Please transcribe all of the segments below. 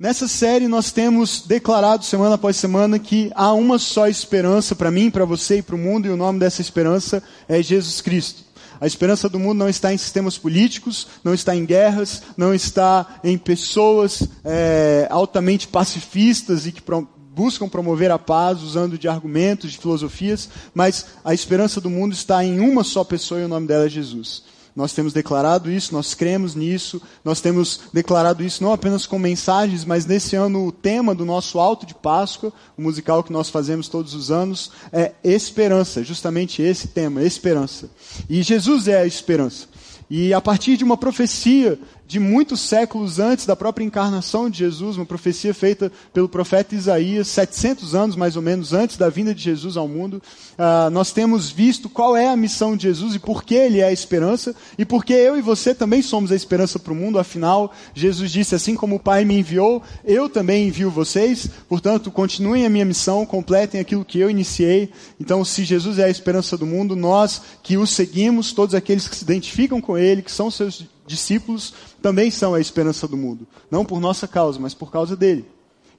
Nessa série nós temos declarado semana após semana que há uma só esperança para mim, para você e para o mundo, e o nome dessa esperança é Jesus Cristo. A esperança do mundo não está em sistemas políticos, não está em guerras, não está em pessoas é, altamente pacifistas e que pro, buscam promover a paz usando de argumentos, de filosofias, mas a esperança do mundo está em uma só pessoa e o nome dela é Jesus. Nós temos declarado isso, nós cremos nisso, nós temos declarado isso não apenas com mensagens, mas nesse ano o tema do nosso alto de Páscoa, o musical que nós fazemos todos os anos, é esperança, justamente esse tema, esperança. E Jesus é a esperança. E a partir de uma profecia de muitos séculos antes da própria encarnação de Jesus, uma profecia feita pelo profeta Isaías, 700 anos mais ou menos antes da vinda de Jesus ao mundo, uh, nós temos visto qual é a missão de Jesus e por que ele é a esperança, e porque eu e você também somos a esperança para o mundo, afinal, Jesus disse: Assim como o Pai me enviou, eu também envio vocês, portanto, continuem a minha missão, completem aquilo que eu iniciei. Então, se Jesus é a esperança do mundo, nós que o seguimos, todos aqueles que se identificam com ele, que são seus discípulos também são a esperança do mundo. Não por nossa causa, mas por causa dele.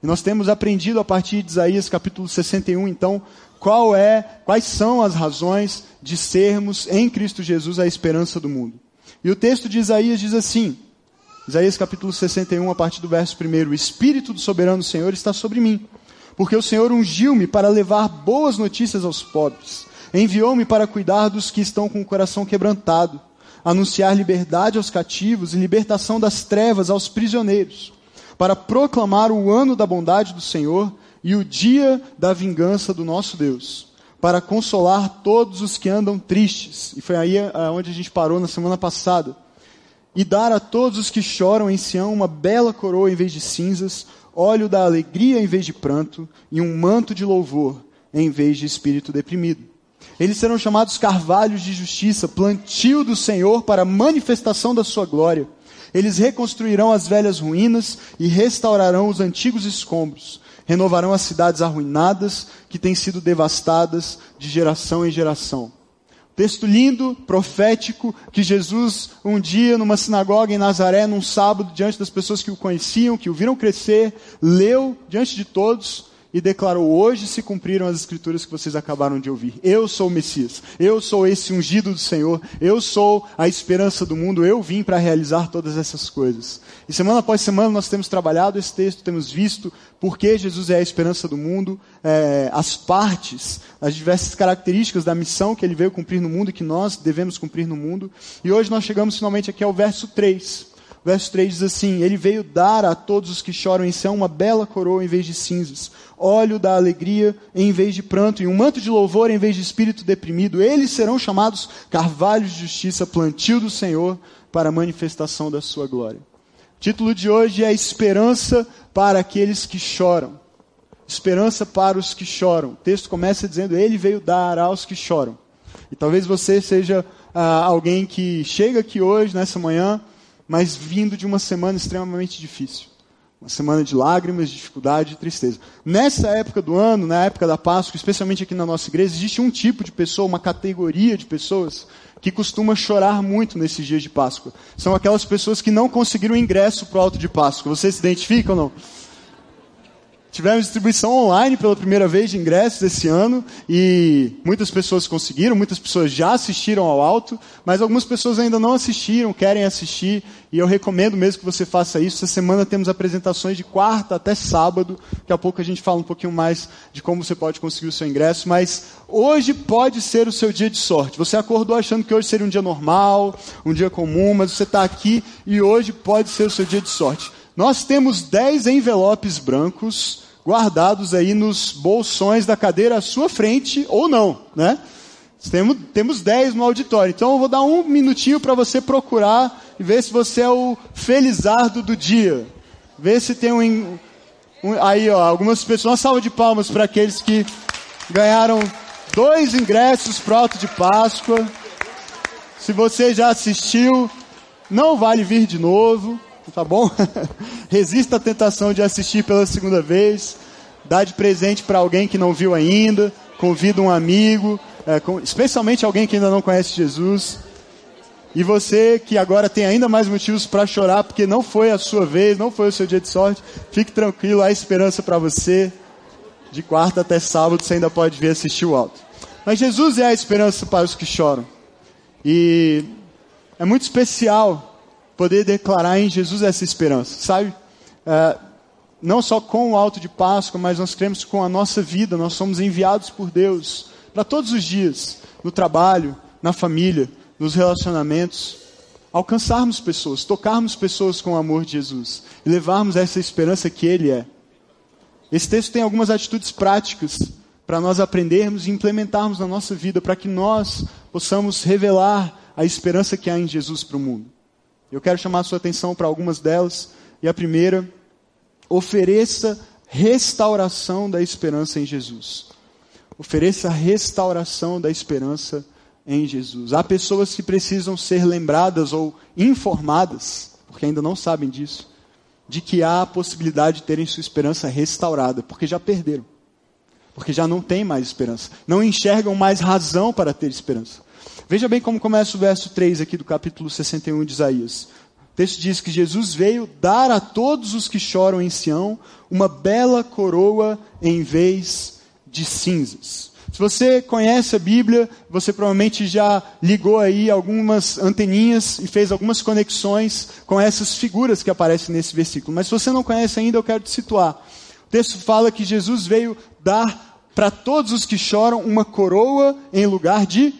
E nós temos aprendido a partir de Isaías capítulo 61, então, qual é, quais são as razões de sermos em Cristo Jesus a esperança do mundo. E o texto de Isaías diz assim: Isaías capítulo 61, a partir do verso 1: O Espírito do soberano Senhor está sobre mim, porque o Senhor ungiu-me para levar boas notícias aos pobres, enviou-me para cuidar dos que estão com o coração quebrantado anunciar liberdade aos cativos e libertação das trevas aos prisioneiros, para proclamar o ano da bondade do Senhor e o dia da vingança do nosso Deus, para consolar todos os que andam tristes. E foi aí eh, onde a gente parou na semana passada. E dar a todos os que choram em Sião uma bela coroa em vez de cinzas, óleo da alegria em vez de pranto, e um manto de louvor em vez de espírito deprimido. Eles serão chamados carvalhos de justiça, plantio do Senhor para manifestação da sua glória. Eles reconstruirão as velhas ruínas e restaurarão os antigos escombros. Renovarão as cidades arruinadas que têm sido devastadas de geração em geração. Texto lindo, profético, que Jesus, um dia, numa sinagoga em Nazaré, num sábado, diante das pessoas que o conheciam, que o viram crescer, leu diante de todos e declarou: Hoje se cumpriram as escrituras que vocês acabaram de ouvir. Eu sou o Messias, eu sou esse ungido do Senhor, eu sou a esperança do mundo, eu vim para realizar todas essas coisas. E semana após semana nós temos trabalhado esse texto, temos visto por que Jesus é a esperança do mundo, é, as partes, as diversas características da missão que ele veio cumprir no mundo e que nós devemos cumprir no mundo. E hoje nós chegamos finalmente aqui ao verso 3 verso 3 diz assim: Ele veio dar a todos os que choram em Sião uma bela coroa em vez de cinzas, óleo da alegria em vez de pranto, e um manto de louvor em vez de espírito deprimido. Eles serão chamados carvalhos de justiça, plantio do Senhor, para a manifestação da sua glória. O título de hoje é Esperança para aqueles que choram. Esperança para os que choram. O texto começa dizendo: Ele veio dar aos que choram. E talvez você seja ah, alguém que chega aqui hoje, nessa manhã, mas vindo de uma semana extremamente difícil. Uma semana de lágrimas, de dificuldade e tristeza. Nessa época do ano, na época da Páscoa, especialmente aqui na nossa igreja, existe um tipo de pessoa, uma categoria de pessoas que costuma chorar muito nesses dias de Páscoa. São aquelas pessoas que não conseguiram ingresso para o alto de Páscoa. Você se identifica ou não? Tivemos distribuição online pela primeira vez de ingressos esse ano e muitas pessoas conseguiram, muitas pessoas já assistiram ao alto, mas algumas pessoas ainda não assistiram, querem assistir e eu recomendo mesmo que você faça isso. Essa semana temos apresentações de quarta até sábado, daqui a pouco a gente fala um pouquinho mais de como você pode conseguir o seu ingresso, mas hoje pode ser o seu dia de sorte. Você acordou achando que hoje seria um dia normal, um dia comum, mas você está aqui e hoje pode ser o seu dia de sorte. Nós temos 10 envelopes brancos guardados aí nos bolsões da cadeira à sua frente, ou não, né? Temos, temos 10 no auditório. Então eu vou dar um minutinho para você procurar e ver se você é o felizardo do dia. Ver se tem um, um. aí, ó, algumas pessoas. Uma salva de palmas para aqueles que ganharam dois ingressos para o Alto de Páscoa. Se você já assistiu, não vale vir de novo tá bom? Resista à tentação de assistir pela segunda vez. Dá de presente para alguém que não viu ainda. Convida um amigo, é, com, especialmente alguém que ainda não conhece Jesus. E você que agora tem ainda mais motivos para chorar, porque não foi a sua vez, não foi o seu dia de sorte, fique tranquilo, há esperança para você. De quarta até sábado você ainda pode vir assistir o alto. Mas Jesus é a esperança para os que choram. E é muito especial poder declarar em Jesus essa esperança, sabe? É, não só com o alto de Páscoa, mas nós cremos com a nossa vida, nós somos enviados por Deus para todos os dias, no trabalho, na família, nos relacionamentos, alcançarmos pessoas, tocarmos pessoas com o amor de Jesus e levarmos essa esperança que Ele é. Esse texto tem algumas atitudes práticas para nós aprendermos e implementarmos na nossa vida, para que nós possamos revelar a esperança que há em Jesus para o mundo. Eu quero chamar a sua atenção para algumas delas, e a primeira, ofereça restauração da esperança em Jesus. Ofereça restauração da esperança em Jesus. Há pessoas que precisam ser lembradas ou informadas, porque ainda não sabem disso, de que há a possibilidade de terem sua esperança restaurada, porque já perderam. Porque já não têm mais esperança. Não enxergam mais razão para ter esperança. Veja bem como começa o verso 3 aqui do capítulo 61 de Isaías. O texto diz que Jesus veio dar a todos os que choram em Sião uma bela coroa em vez de cinzas. Se você conhece a Bíblia, você provavelmente já ligou aí algumas anteninhas e fez algumas conexões com essas figuras que aparecem nesse versículo. Mas se você não conhece ainda, eu quero te situar. O texto fala que Jesus veio dar para todos os que choram uma coroa em lugar de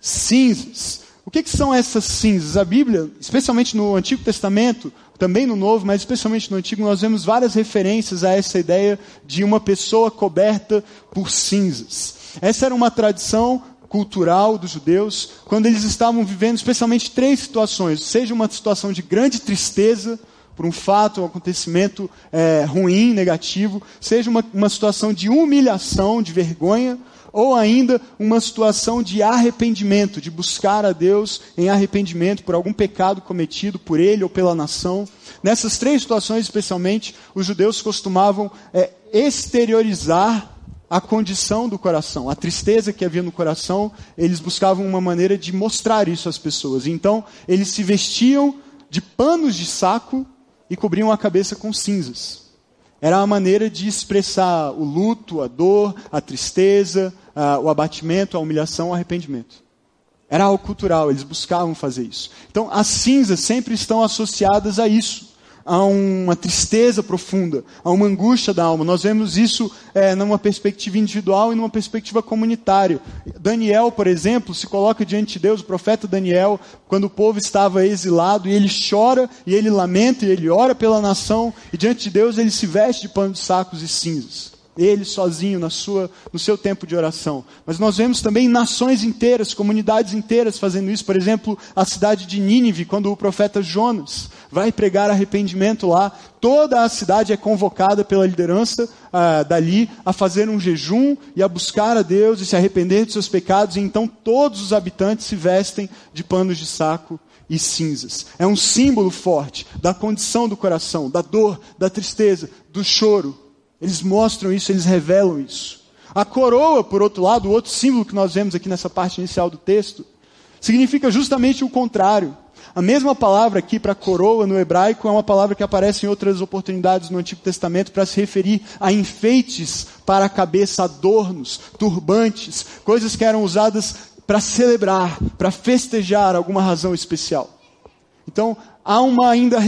cinzas. O que, que, são essas cinzas? A Bíblia, especialmente no Antigo Testamento, também no Novo, mas especialmente no Antigo, nós vemos várias referências a essa ideia de uma pessoa coberta por cinzas. Essa era uma tradição cultural dos judeus, quando eles estavam vivendo especialmente três situações: seja uma situação de grande tristeza por um fato, um acontecimento é, ruim, negativo, seja uma, uma situação de humilhação, de vergonha, ou ainda uma situação de arrependimento, de buscar a Deus em arrependimento por algum pecado cometido por ele ou pela nação. Nessas três situações, especialmente, os judeus costumavam é, exteriorizar a condição do coração, a tristeza que havia no coração, eles buscavam uma maneira de mostrar isso às pessoas. Então, eles se vestiam de panos de saco e cobriam a cabeça com cinzas. Era uma maneira de expressar o luto, a dor, a tristeza, a, o abatimento, a humilhação, o arrependimento. Era algo cultural, eles buscavam fazer isso. Então, as cinzas sempre estão associadas a isso a uma tristeza profunda, a uma angústia da alma. Nós vemos isso é, numa perspectiva individual e numa perspectiva comunitária. Daniel, por exemplo, se coloca diante de Deus, o profeta Daniel, quando o povo estava exilado, e ele chora, e ele lamenta, e ele ora pela nação, e diante de Deus ele se veste de pano de sacos e cinzas ele sozinho na sua, no seu tempo de oração. Mas nós vemos também nações inteiras, comunidades inteiras fazendo isso. Por exemplo, a cidade de Nínive, quando o profeta Jonas vai pregar arrependimento lá, toda a cidade é convocada pela liderança ah, dali a fazer um jejum e a buscar a Deus e se arrepender de seus pecados. E então todos os habitantes se vestem de panos de saco e cinzas. É um símbolo forte da condição do coração, da dor, da tristeza, do choro eles mostram isso, eles revelam isso. A coroa, por outro lado, o outro símbolo que nós vemos aqui nessa parte inicial do texto, significa justamente o contrário. A mesma palavra aqui para coroa no hebraico é uma palavra que aparece em outras oportunidades no Antigo Testamento para se referir a enfeites para a cabeça, adornos, turbantes, coisas que eram usadas para celebrar, para festejar alguma razão especial. Então, há uma, ainda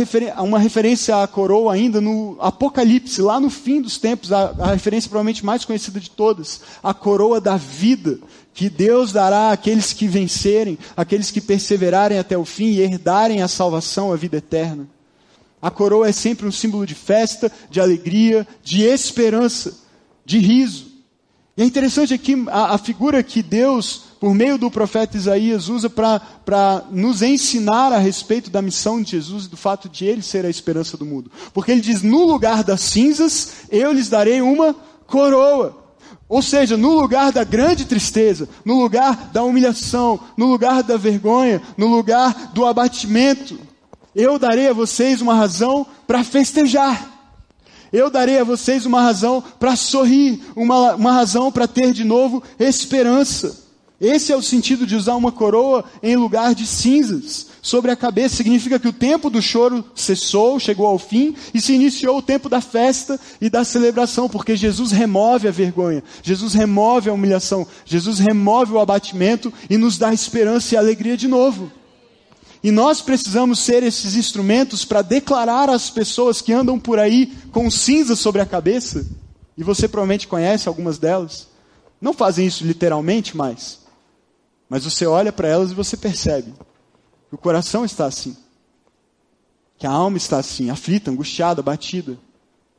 uma referência à coroa ainda no Apocalipse, lá no fim dos tempos, a, a referência provavelmente mais conhecida de todas, a coroa da vida, que Deus dará àqueles que vencerem, àqueles que perseverarem até o fim e herdarem a salvação, a vida eterna. A coroa é sempre um símbolo de festa, de alegria, de esperança, de riso. E é interessante aqui a, a figura que Deus por meio do profeta Isaías, usa para nos ensinar a respeito da missão de Jesus e do fato de ele ser a esperança do mundo. Porque ele diz: no lugar das cinzas, eu lhes darei uma coroa. Ou seja, no lugar da grande tristeza, no lugar da humilhação, no lugar da vergonha, no lugar do abatimento, eu darei a vocês uma razão para festejar. Eu darei a vocês uma razão para sorrir, uma, uma razão para ter de novo esperança. Esse é o sentido de usar uma coroa em lugar de cinzas sobre a cabeça. Significa que o tempo do choro cessou, chegou ao fim e se iniciou o tempo da festa e da celebração, porque Jesus remove a vergonha, Jesus remove a humilhação, Jesus remove o abatimento e nos dá esperança e alegria de novo. E nós precisamos ser esses instrumentos para declarar às pessoas que andam por aí com cinzas sobre a cabeça, e você provavelmente conhece algumas delas. Não fazem isso literalmente, mas mas você olha para elas e você percebe o coração está assim. Que a alma está assim, aflita, angustiada, batida.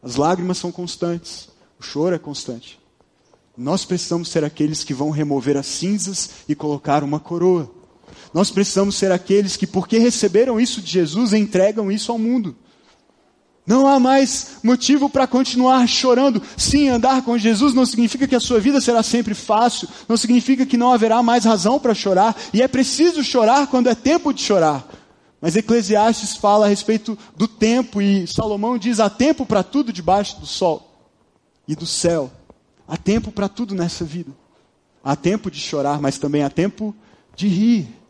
As lágrimas são constantes. O choro é constante. Nós precisamos ser aqueles que vão remover as cinzas e colocar uma coroa. Nós precisamos ser aqueles que, porque receberam isso de Jesus, entregam isso ao mundo. Não há mais motivo para continuar chorando. Sim, andar com Jesus não significa que a sua vida será sempre fácil, não significa que não haverá mais razão para chorar, e é preciso chorar quando é tempo de chorar. Mas Eclesiastes fala a respeito do tempo, e Salomão diz: há tempo para tudo debaixo do sol e do céu. Há tempo para tudo nessa vida. Há tempo de chorar, mas também há tempo de rir.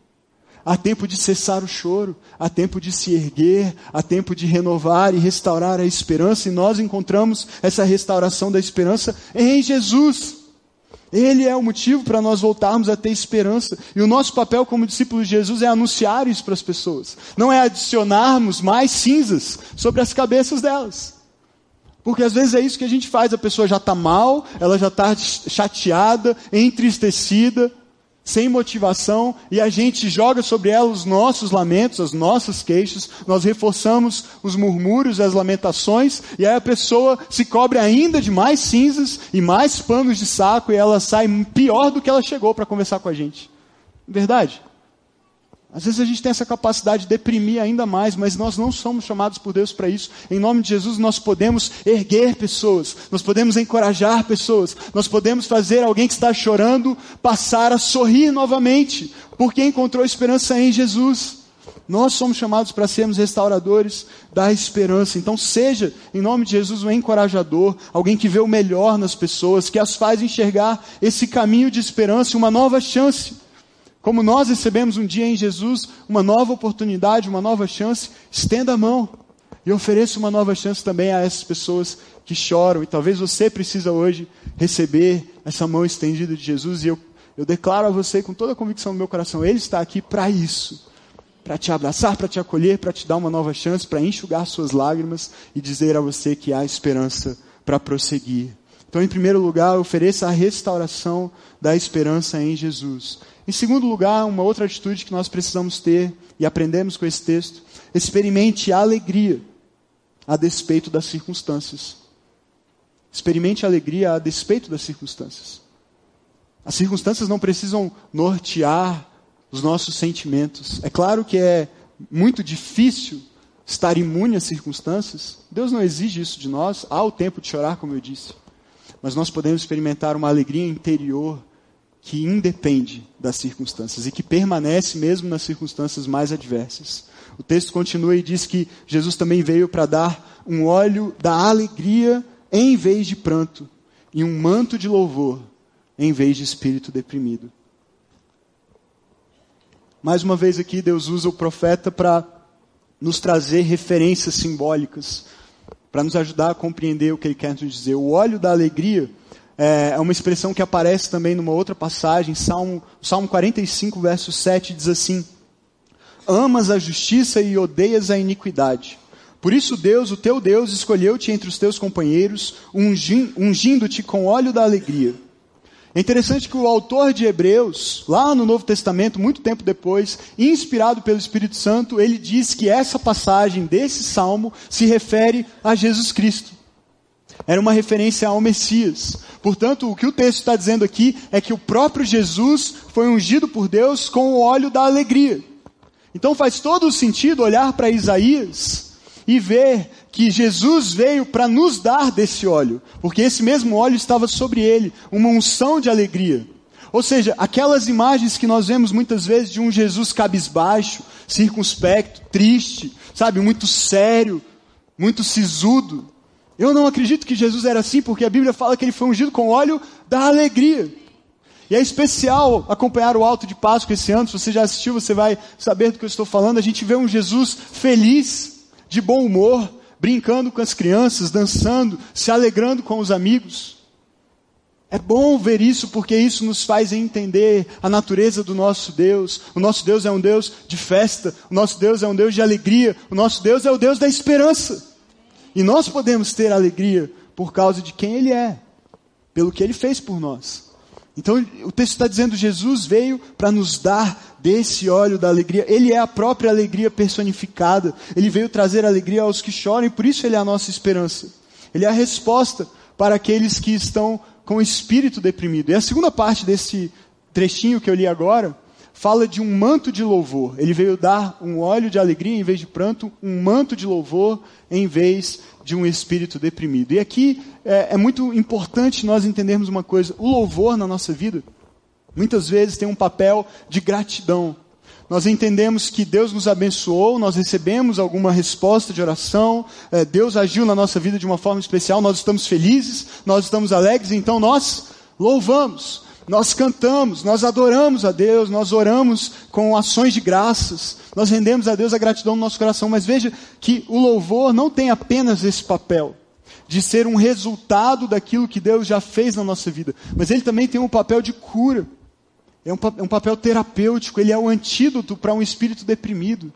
Há tempo de cessar o choro, há tempo de se erguer, há tempo de renovar e restaurar a esperança, e nós encontramos essa restauração da esperança em Jesus. Ele é o motivo para nós voltarmos a ter esperança. E o nosso papel como discípulos de Jesus é anunciar isso para as pessoas. Não é adicionarmos mais cinzas sobre as cabeças delas. Porque às vezes é isso que a gente faz. A pessoa já está mal, ela já está chateada, entristecida sem motivação, e a gente joga sobre ela os nossos lamentos, as nossas queixas, nós reforçamos os murmúrios, as lamentações, e aí a pessoa se cobre ainda de mais cinzas e mais panos de saco, e ela sai pior do que ela chegou para conversar com a gente. Verdade? Às vezes a gente tem essa capacidade de deprimir ainda mais, mas nós não somos chamados por Deus para isso. Em nome de Jesus, nós podemos erguer pessoas, nós podemos encorajar pessoas, nós podemos fazer alguém que está chorando passar a sorrir novamente, porque encontrou esperança em Jesus. Nós somos chamados para sermos restauradores da esperança. Então, seja, em nome de Jesus, um encorajador, alguém que vê o melhor nas pessoas, que as faz enxergar esse caminho de esperança uma nova chance. Como nós recebemos um dia em Jesus uma nova oportunidade, uma nova chance, estenda a mão e ofereça uma nova chance também a essas pessoas que choram. E talvez você precisa hoje receber essa mão estendida de Jesus. E eu, eu declaro a você com toda a convicção do meu coração: Ele está aqui para isso. Para te abraçar, para te acolher, para te dar uma nova chance, para enxugar suas lágrimas e dizer a você que há esperança para prosseguir. Então, em primeiro lugar, ofereça a restauração da esperança em Jesus. Em segundo lugar, uma outra atitude que nós precisamos ter, e aprendemos com esse texto, experimente a alegria a despeito das circunstâncias. Experimente a alegria a despeito das circunstâncias. As circunstâncias não precisam nortear os nossos sentimentos. É claro que é muito difícil estar imune às circunstâncias. Deus não exige isso de nós. Há o tempo de chorar, como eu disse. Mas nós podemos experimentar uma alegria interior que independe das circunstâncias e que permanece mesmo nas circunstâncias mais adversas. O texto continua e diz que Jesus também veio para dar um óleo da alegria em vez de pranto e um manto de louvor em vez de espírito deprimido. Mais uma vez aqui, Deus usa o profeta para nos trazer referências simbólicas, para nos ajudar a compreender o que ele quer nos dizer. O óleo da alegria é, é uma expressão que aparece também numa outra passagem, Salmo, Salmo 45, verso 7, diz assim: Amas a justiça e odeias a iniquidade. Por isso Deus, o teu Deus, escolheu-te entre os teus companheiros, ungindo-te com óleo da alegria. É interessante que o autor de Hebreus, lá no Novo Testamento, muito tempo depois, inspirado pelo Espírito Santo, ele diz que essa passagem desse salmo se refere a Jesus Cristo. Era uma referência ao Messias. Portanto, o que o texto está dizendo aqui é que o próprio Jesus foi ungido por Deus com o óleo da alegria. Então faz todo o sentido olhar para Isaías e ver que Jesus veio para nos dar desse óleo, porque esse mesmo óleo estava sobre ele, uma unção de alegria. Ou seja, aquelas imagens que nós vemos muitas vezes de um Jesus cabisbaixo, circunspecto, triste, sabe, muito sério, muito sisudo. Eu não acredito que Jesus era assim, porque a Bíblia fala que ele foi ungido com óleo da alegria. E é especial acompanhar o Alto de Páscoa esse ano. Se você já assistiu, você vai saber do que eu estou falando. A gente vê um Jesus feliz, de bom humor, brincando com as crianças, dançando, se alegrando com os amigos. É bom ver isso porque isso nos faz entender a natureza do nosso Deus. O nosso Deus é um Deus de festa, o nosso Deus é um Deus de alegria, o nosso Deus é o Deus da esperança. E nós podemos ter alegria por causa de quem Ele é, pelo que Ele fez por nós. Então o texto está dizendo: Jesus veio para nos dar desse óleo da alegria. Ele é a própria alegria personificada. Ele veio trazer alegria aos que choram e por isso Ele é a nossa esperança. Ele é a resposta para aqueles que estão com o espírito deprimido. E a segunda parte desse trechinho que eu li agora fala de um manto de louvor. Ele veio dar um óleo de alegria em vez de pranto, um manto de louvor em vez de um espírito deprimido. E aqui é, é muito importante nós entendermos uma coisa: o louvor na nossa vida muitas vezes tem um papel de gratidão nós entendemos que Deus nos abençoou, nós recebemos alguma resposta de oração, é, Deus agiu na nossa vida de uma forma especial, nós estamos felizes, nós estamos alegres, então nós louvamos, nós cantamos, nós adoramos a Deus, nós oramos com ações de graças, nós rendemos a Deus a gratidão no nosso coração, mas veja que o louvor não tem apenas esse papel de ser um resultado daquilo que Deus já fez na nossa vida, mas ele também tem um papel de cura. É um, é um papel terapêutico, ele é o antídoto para um espírito deprimido.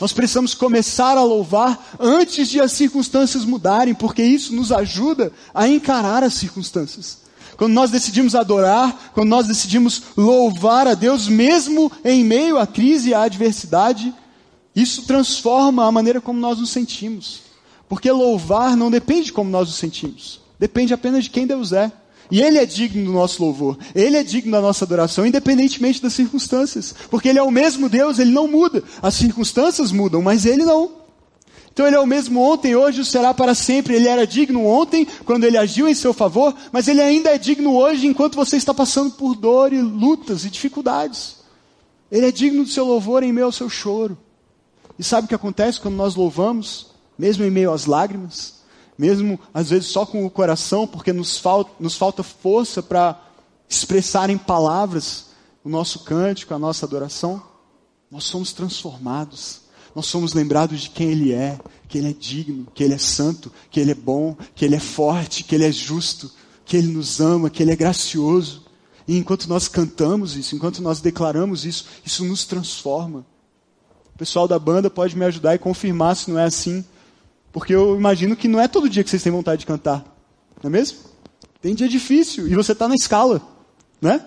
Nós precisamos começar a louvar antes de as circunstâncias mudarem, porque isso nos ajuda a encarar as circunstâncias. Quando nós decidimos adorar, quando nós decidimos louvar a Deus, mesmo em meio à crise e à adversidade, isso transforma a maneira como nós nos sentimos. Porque louvar não depende de como nós nos sentimos, depende apenas de quem Deus é. E Ele é digno do nosso louvor. Ele é digno da nossa adoração, independentemente das circunstâncias. Porque Ele é o mesmo Deus, Ele não muda. As circunstâncias mudam, mas Ele não. Então Ele é o mesmo ontem, hoje, será para sempre. Ele era digno ontem, quando Ele agiu em seu favor, mas Ele ainda é digno hoje, enquanto você está passando por dor e lutas e dificuldades. Ele é digno do seu louvor em meio ao seu choro. E sabe o que acontece quando nós louvamos, mesmo em meio às lágrimas? mesmo às vezes só com o coração, porque nos falta, nos falta força para expressar em palavras o nosso cântico, a nossa adoração, nós somos transformados. Nós somos lembrados de quem Ele é, que Ele é digno, que Ele é santo, que Ele é bom, que Ele é forte, que Ele é justo, que Ele nos ama, que Ele é gracioso. E enquanto nós cantamos isso, enquanto nós declaramos isso, isso nos transforma. O pessoal da banda pode me ajudar e confirmar se não é assim. Porque eu imagino que não é todo dia que vocês têm vontade de cantar. Não é mesmo? Tem dia difícil e você está na escala. Né?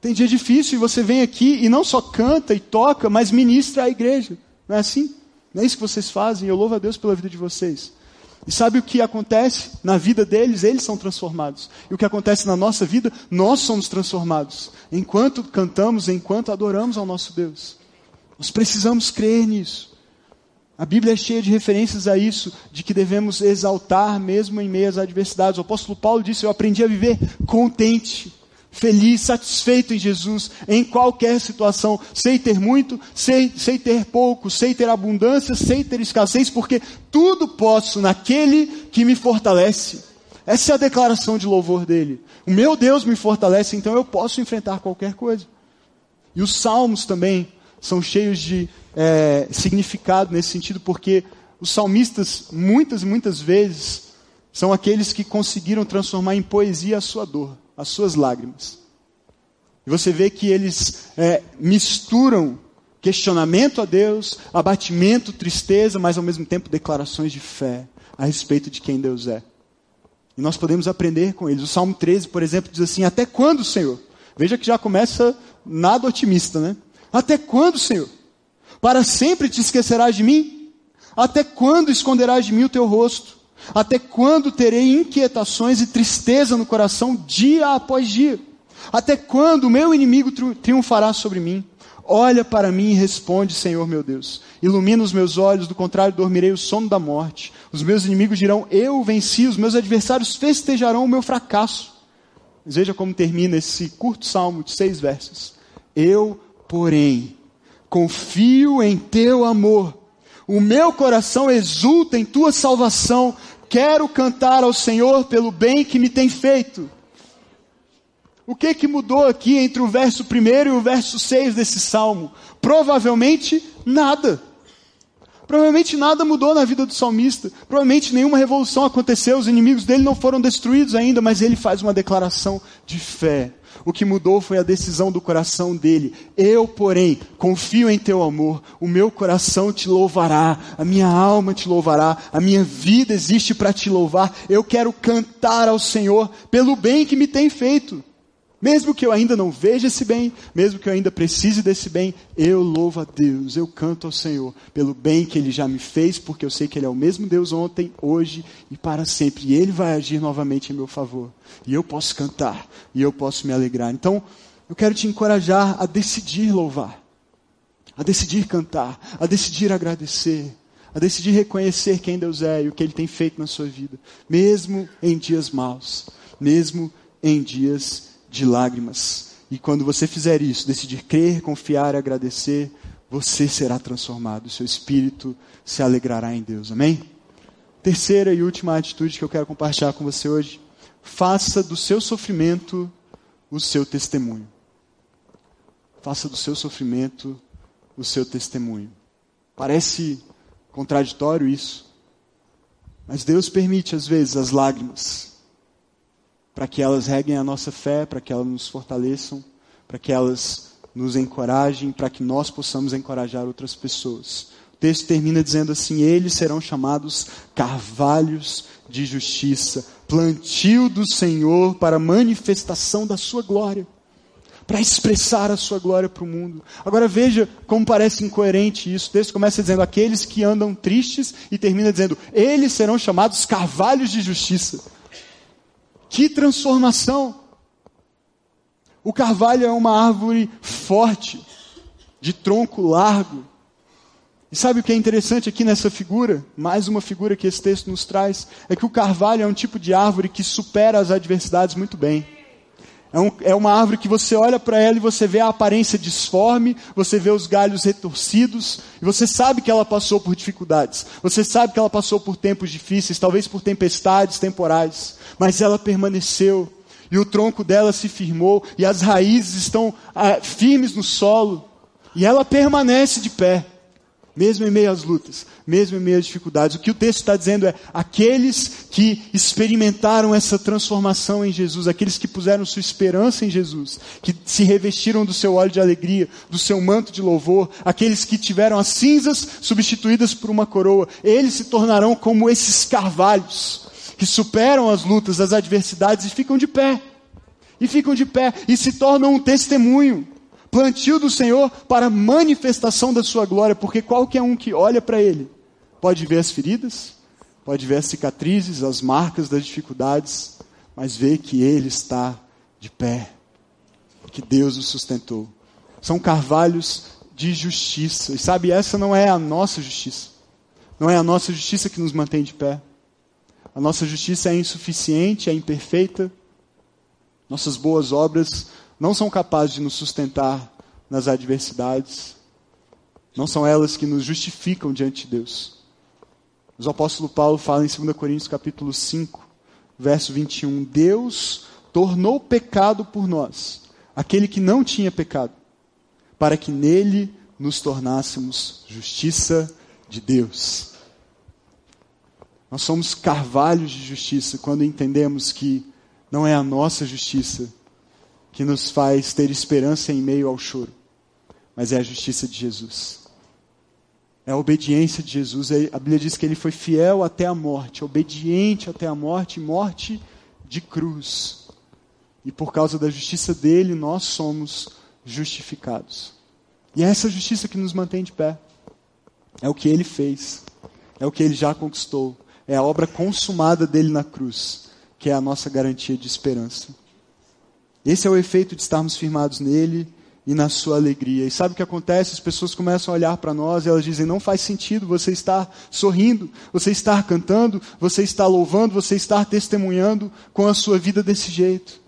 Tem dia difícil e você vem aqui e não só canta e toca, mas ministra a igreja. Não é assim? Não é isso que vocês fazem? Eu louvo a Deus pela vida de vocês. E sabe o que acontece na vida deles? Eles são transformados. E o que acontece na nossa vida? Nós somos transformados. Enquanto cantamos, enquanto adoramos ao nosso Deus. Nós precisamos crer nisso. A Bíblia é cheia de referências a isso, de que devemos exaltar mesmo em meio às adversidades. O apóstolo Paulo disse: Eu aprendi a viver contente, feliz, satisfeito em Jesus, em qualquer situação. Sei ter muito, sei, sei ter pouco, sei ter abundância, sei ter escassez, porque tudo posso naquele que me fortalece. Essa é a declaração de louvor dele. O meu Deus me fortalece, então eu posso enfrentar qualquer coisa. E os salmos também são cheios de é, significado nesse sentido, porque os salmistas, muitas e muitas vezes, são aqueles que conseguiram transformar em poesia a sua dor, as suas lágrimas. E você vê que eles é, misturam questionamento a Deus, abatimento, tristeza, mas ao mesmo tempo declarações de fé a respeito de quem Deus é. E nós podemos aprender com eles. O Salmo 13, por exemplo, diz assim: Até quando, Senhor? Veja que já começa nada otimista, né? Até quando, Senhor? Para sempre te esquecerás de mim? Até quando esconderás de mim o teu rosto? Até quando terei inquietações e tristeza no coração dia após dia? Até quando o meu inimigo triunfará sobre mim? Olha para mim e responde, Senhor meu Deus. Ilumina os meus olhos, do contrário, dormirei o sono da morte. Os meus inimigos dirão: Eu venci, os meus adversários festejarão o meu fracasso. veja como termina esse curto salmo de seis versos. Eu, porém, confio em teu amor. O meu coração exulta em tua salvação. Quero cantar ao Senhor pelo bem que me tem feito. O que que mudou aqui entre o verso 1 e o verso 6 desse salmo? Provavelmente nada. Provavelmente nada mudou na vida do salmista. Provavelmente nenhuma revolução aconteceu, os inimigos dele não foram destruídos ainda, mas ele faz uma declaração de fé. O que mudou foi a decisão do coração dele. Eu, porém, confio em teu amor. O meu coração te louvará, a minha alma te louvará, a minha vida existe para te louvar. Eu quero cantar ao Senhor pelo bem que me tem feito. Mesmo que eu ainda não veja esse bem, mesmo que eu ainda precise desse bem, eu louvo a Deus, eu canto ao Senhor pelo bem que Ele já me fez, porque eu sei que Ele é o mesmo Deus ontem, hoje e para sempre. E Ele vai agir novamente em meu favor. E eu posso cantar, e eu posso me alegrar. Então, eu quero te encorajar a decidir louvar, a decidir cantar, a decidir agradecer, a decidir reconhecer quem Deus é e o que Ele tem feito na sua vida, mesmo em dias maus, mesmo em dias de lágrimas. E quando você fizer isso, decidir crer, confiar e agradecer, você será transformado, seu espírito se alegrará em Deus. Amém? Terceira e última atitude que eu quero compartilhar com você hoje: faça do seu sofrimento o seu testemunho. Faça do seu sofrimento o seu testemunho. Parece contraditório isso, mas Deus permite às vezes as lágrimas para que elas reguem a nossa fé, para que elas nos fortaleçam, para que elas nos encorajem, para que nós possamos encorajar outras pessoas. O texto termina dizendo assim: Eles serão chamados carvalhos de justiça, plantio do Senhor para manifestação da sua glória, para expressar a sua glória para o mundo. Agora veja como parece incoerente isso. O texto começa dizendo: Aqueles que andam tristes, e termina dizendo: Eles serão chamados carvalhos de justiça. Que transformação! O carvalho é uma árvore forte, de tronco largo. E sabe o que é interessante aqui nessa figura? Mais uma figura que esse texto nos traz, é que o carvalho é um tipo de árvore que supera as adversidades muito bem. É, um, é uma árvore que você olha para ela e você vê a aparência disforme, você vê os galhos retorcidos, e você sabe que ela passou por dificuldades. Você sabe que ela passou por tempos difíceis, talvez por tempestades temporais, mas ela permaneceu, e o tronco dela se firmou, e as raízes estão ah, firmes no solo, e ela permanece de pé mesmo em meio às lutas, mesmo em meio às dificuldades. O que o texto está dizendo é: aqueles que experimentaram essa transformação em Jesus, aqueles que puseram sua esperança em Jesus, que se revestiram do seu óleo de alegria, do seu manto de louvor, aqueles que tiveram as cinzas substituídas por uma coroa, eles se tornarão como esses carvalhos que superam as lutas, as adversidades e ficam de pé. E ficam de pé e se tornam um testemunho plantio do Senhor para manifestação da sua glória, porque qualquer um que olha para ele pode ver as feridas, pode ver as cicatrizes, as marcas das dificuldades, mas vê que ele está de pé, que Deus o sustentou. São carvalhos de justiça. E sabe, essa não é a nossa justiça. Não é a nossa justiça que nos mantém de pé. A nossa justiça é insuficiente, é imperfeita. Nossas boas obras não são capazes de nos sustentar nas adversidades. Não são elas que nos justificam diante de Deus. O apóstolo Paulo fala em 2 Coríntios capítulo 5, verso 21, Deus tornou pecado por nós, aquele que não tinha pecado, para que nele nos tornássemos justiça de Deus. Nós somos carvalhos de justiça quando entendemos que não é a nossa justiça que nos faz ter esperança em meio ao choro, mas é a justiça de Jesus. É a obediência de Jesus. A Bíblia diz que ele foi fiel até a morte, obediente até a morte, morte de cruz. E por causa da justiça dele, nós somos justificados. E é essa justiça que nos mantém de pé. É o que ele fez. É o que ele já conquistou. É a obra consumada dele na cruz, que é a nossa garantia de esperança. Esse é o efeito de estarmos firmados nele e na sua alegria. E sabe o que acontece? As pessoas começam a olhar para nós e elas dizem: não faz sentido você estar sorrindo, você estar cantando, você estar louvando, você estar testemunhando com a sua vida desse jeito.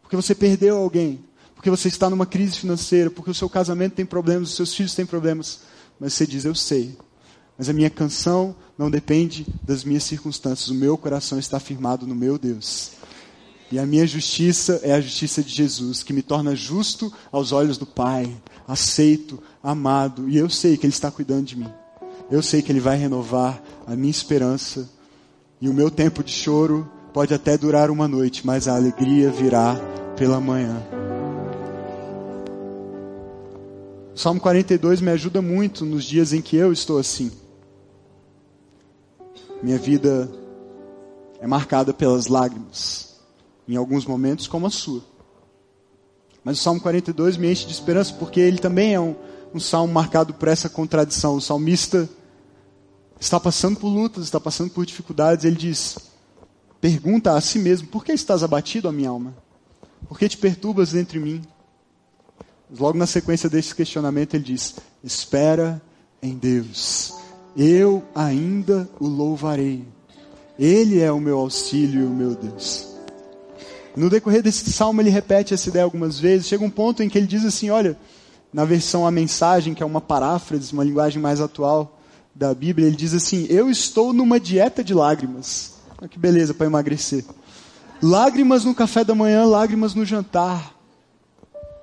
Porque você perdeu alguém, porque você está numa crise financeira, porque o seu casamento tem problemas, os seus filhos têm problemas. Mas você diz: eu sei. Mas a minha canção não depende das minhas circunstâncias, o meu coração está firmado no meu Deus. E a minha justiça é a justiça de Jesus, que me torna justo aos olhos do Pai, aceito, amado, e eu sei que Ele está cuidando de mim. Eu sei que Ele vai renovar a minha esperança, e o meu tempo de choro pode até durar uma noite, mas a alegria virá pela manhã. O Salmo 42 me ajuda muito nos dias em que eu estou assim. Minha vida é marcada pelas lágrimas, em alguns momentos como a sua. Mas o Salmo 42 me enche de esperança porque ele também é um, um salmo marcado por essa contradição. O salmista está passando por lutas, está passando por dificuldades. Ele diz: pergunta a si mesmo: por que estás abatido, a minha alma? Por que te perturbas dentro de mim? Logo na sequência desse questionamento, ele diz: espera em Deus, eu ainda o louvarei. Ele é o meu auxílio e o meu Deus. No decorrer desse salmo, ele repete essa ideia algumas vezes. Chega um ponto em que ele diz assim: olha, na versão A Mensagem, que é uma paráfrase, uma linguagem mais atual da Bíblia, ele diz assim: Eu estou numa dieta de lágrimas. Olha que beleza para emagrecer. Lágrimas no café da manhã, lágrimas no jantar.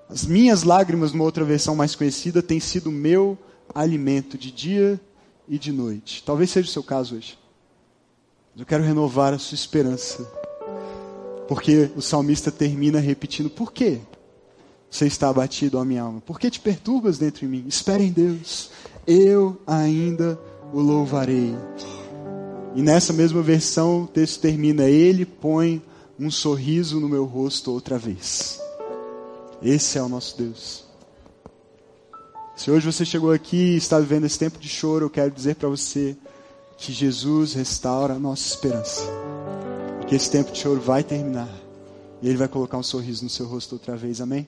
As minhas lágrimas, numa outra versão mais conhecida, têm sido meu alimento de dia e de noite. Talvez seja o seu caso hoje. Mas eu quero renovar a sua esperança. Porque o salmista termina repetindo: Por quê? Você está abatido, ó minha alma. Por que te perturbas dentro de mim? Espera em Deus. Eu ainda o louvarei. E nessa mesma versão, o texto termina: Ele põe um sorriso no meu rosto outra vez. Esse é o nosso Deus. Se hoje você chegou aqui e está vivendo esse tempo de choro, eu quero dizer para você que Jesus restaura a nossa esperança. Que esse tempo de choro vai terminar. E Ele vai colocar um sorriso no seu rosto outra vez. Amém?